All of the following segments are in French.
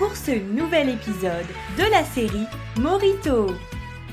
pour ce nouvel épisode de la série Morito.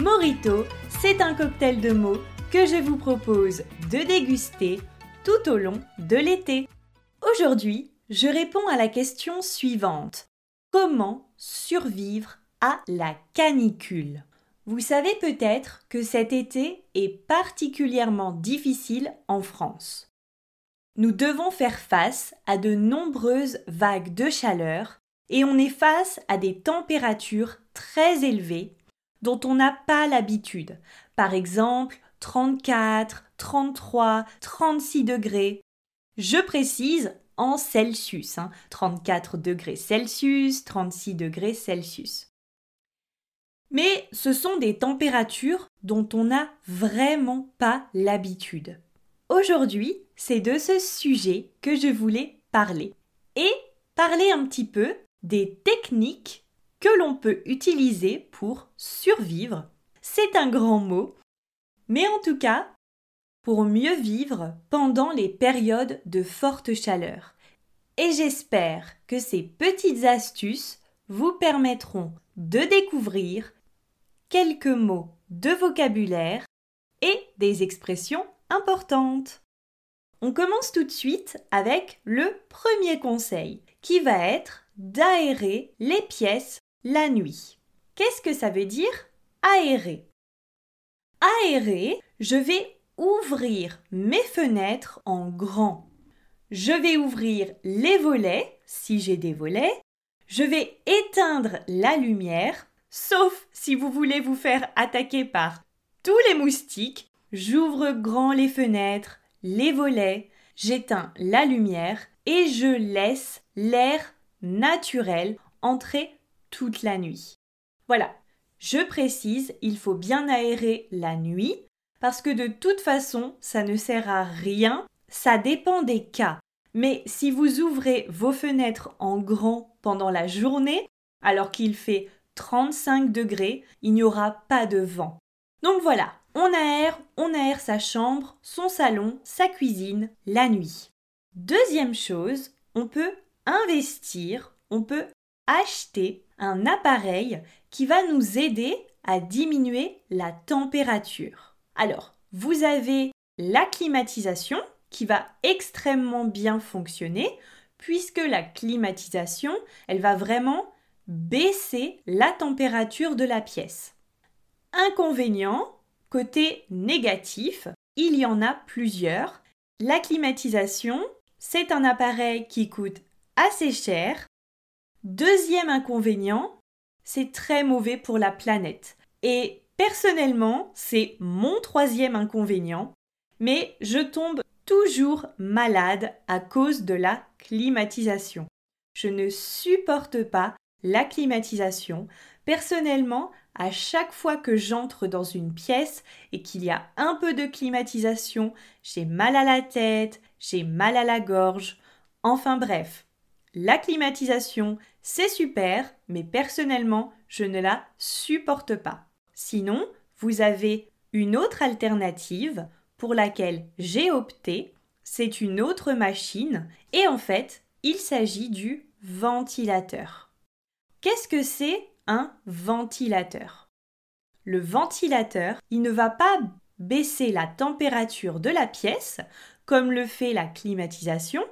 Morito, c'est un cocktail de mots que je vous propose de déguster tout au long de l'été. Aujourd'hui, je réponds à la question suivante. Comment survivre à la canicule? Vous savez peut-être que cet été est particulièrement difficile en France. Nous devons faire face à de nombreuses vagues de chaleur et on est face à des températures très élevées dont on n'a pas l'habitude. Par exemple, 34, 33, 36 degrés. Je précise en Celsius, 34 hein. degrés Celsius, 36 degrés Celsius. Mais ce sont des températures dont on n'a vraiment pas l'habitude. Aujourd'hui, c'est de ce sujet que je voulais parler. Et parler un petit peu des techniques que l'on peut utiliser pour survivre. C'est un grand mot, mais en tout cas, pour mieux vivre pendant les périodes de forte chaleur. Et j'espère que ces petites astuces vous permettront de découvrir quelques mots de vocabulaire et des expressions importantes. On commence tout de suite avec le premier conseil, qui va être d'aérer les pièces la nuit. Qu'est-ce que ça veut dire aérer? Aérer, je vais ouvrir mes fenêtres en grand. Je vais ouvrir les volets, si j'ai des volets. Je vais éteindre la lumière, sauf si vous voulez vous faire attaquer par tous les moustiques. J'ouvre grand les fenêtres, les volets, j'éteins la lumière et je laisse l'air naturel entrer toute la nuit. Voilà, je précise, il faut bien aérer la nuit parce que de toute façon, ça ne sert à rien, ça dépend des cas. Mais si vous ouvrez vos fenêtres en grand pendant la journée, alors qu'il fait 35 degrés, il n'y aura pas de vent. Donc voilà, on aère, on aère sa chambre, son salon, sa cuisine, la nuit. Deuxième chose, on peut investir, on peut acheter un appareil qui va nous aider à diminuer la température. Alors, vous avez la climatisation qui va extrêmement bien fonctionner puisque la climatisation, elle va vraiment baisser la température de la pièce. Inconvénient, côté négatif, il y en a plusieurs. La climatisation, c'est un appareil qui coûte assez cher. Deuxième inconvénient, c'est très mauvais pour la planète. Et personnellement, c'est mon troisième inconvénient, mais je tombe toujours malade à cause de la climatisation. Je ne supporte pas la climatisation. Personnellement, à chaque fois que j'entre dans une pièce et qu'il y a un peu de climatisation, j'ai mal à la tête, j'ai mal à la gorge. Enfin bref, la climatisation, c'est super, mais personnellement, je ne la supporte pas. Sinon, vous avez une autre alternative pour laquelle j'ai opté, c'est une autre machine, et en fait, il s'agit du ventilateur. Qu'est-ce que c'est un ventilateur? Le ventilateur, il ne va pas baisser la température de la pièce comme le fait la climatisation.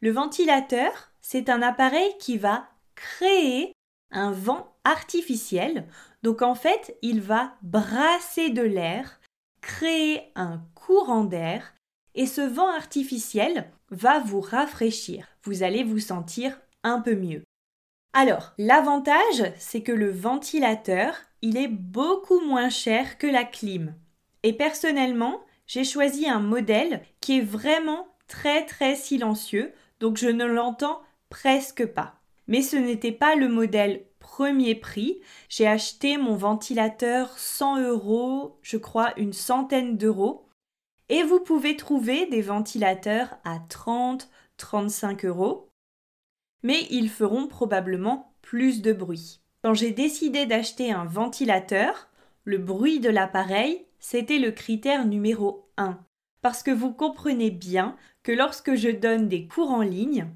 Le ventilateur, c'est un appareil qui va créer un vent artificiel. Donc en fait, il va brasser de l'air, créer un courant d'air et ce vent artificiel va vous rafraîchir. Vous allez vous sentir un peu mieux. Alors, l'avantage, c'est que le ventilateur, il est beaucoup moins cher que la clim. Et personnellement, j'ai choisi un modèle qui est vraiment très très silencieux, donc je ne l'entends presque pas. Mais ce n'était pas le modèle premier prix. J'ai acheté mon ventilateur 100 euros, je crois une centaine d'euros. Et vous pouvez trouver des ventilateurs à 30, 35 euros. Mais ils feront probablement plus de bruit. Quand j'ai décidé d'acheter un ventilateur, le bruit de l'appareil, c'était le critère numéro 1. Parce que vous comprenez bien que lorsque je donne des cours en ligne,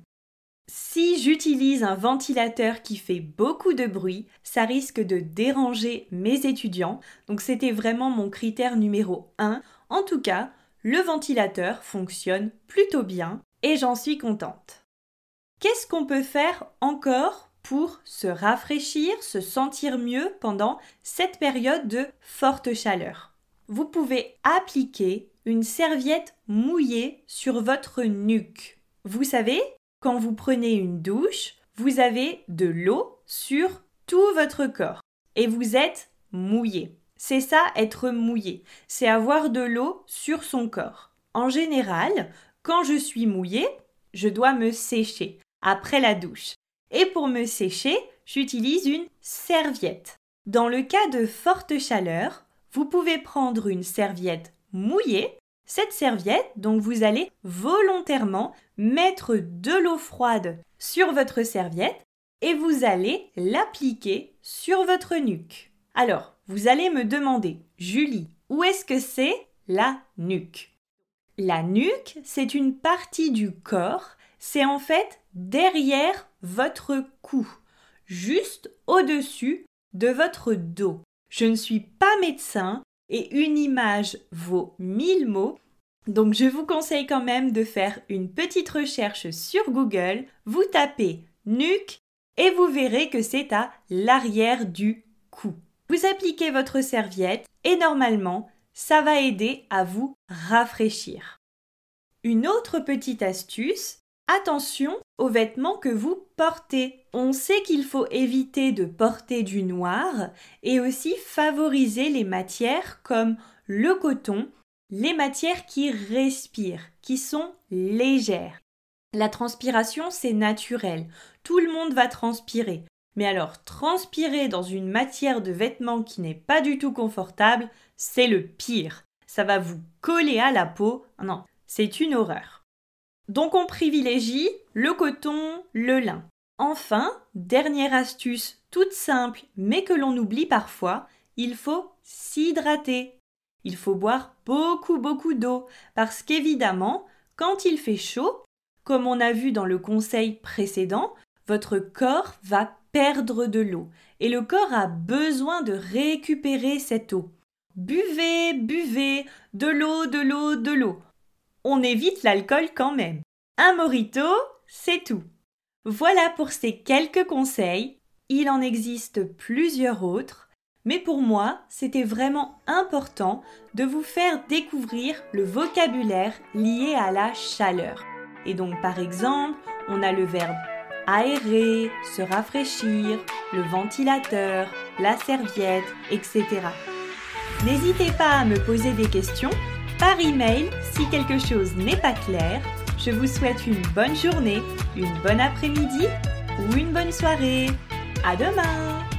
si j'utilise un ventilateur qui fait beaucoup de bruit, ça risque de déranger mes étudiants. Donc c'était vraiment mon critère numéro 1. En tout cas, le ventilateur fonctionne plutôt bien et j'en suis contente. Qu'est-ce qu'on peut faire encore pour se rafraîchir, se sentir mieux pendant cette période de forte chaleur? Vous pouvez appliquer une serviette mouillée sur votre nuque. Vous savez, quand vous prenez une douche, vous avez de l'eau sur tout votre corps et vous êtes mouillé. C'est ça être mouillé, c'est avoir de l'eau sur son corps. En général, quand je suis mouillé, je dois me sécher après la douche. Et pour me sécher, j'utilise une serviette. Dans le cas de forte chaleur, vous pouvez prendre une serviette mouillée cette serviette, donc vous allez volontairement mettre de l'eau froide sur votre serviette et vous allez l'appliquer sur votre nuque. Alors, vous allez me demander, Julie, où est-ce que c'est la nuque? La nuque, c'est une partie du corps, c'est en fait derrière votre cou, juste au-dessus de votre dos. Je ne suis pas médecin, et une image vaut mille mots. Donc je vous conseille quand même de faire une petite recherche sur Google, vous tapez nuque et vous verrez que c'est à l'arrière du cou. Vous appliquez votre serviette et normalement, ça va aider à vous rafraîchir. Une autre petite astuce, Attention aux vêtements que vous portez. On sait qu'il faut éviter de porter du noir et aussi favoriser les matières comme le coton, les matières qui respirent, qui sont légères. La transpiration, c'est naturel. Tout le monde va transpirer. Mais alors, transpirer dans une matière de vêtements qui n'est pas du tout confortable, c'est le pire. Ça va vous coller à la peau. Non, c'est une horreur. Donc on privilégie le coton, le lin. Enfin, dernière astuce toute simple mais que l'on oublie parfois, il faut s'hydrater. Il faut boire beaucoup beaucoup d'eau parce qu'évidemment, quand il fait chaud, comme on a vu dans le conseil précédent, votre corps va perdre de l'eau et le corps a besoin de récupérer cette eau. Buvez, buvez, de l'eau, de l'eau, de l'eau on évite l'alcool quand même. Un morito, c'est tout. Voilà pour ces quelques conseils. Il en existe plusieurs autres, mais pour moi, c'était vraiment important de vous faire découvrir le vocabulaire lié à la chaleur. Et donc par exemple, on a le verbe aérer, se rafraîchir, le ventilateur, la serviette, etc. N'hésitez pas à me poser des questions par email si quelque chose n'est pas clair. Je vous souhaite une bonne journée, une bonne après-midi ou une bonne soirée. À demain!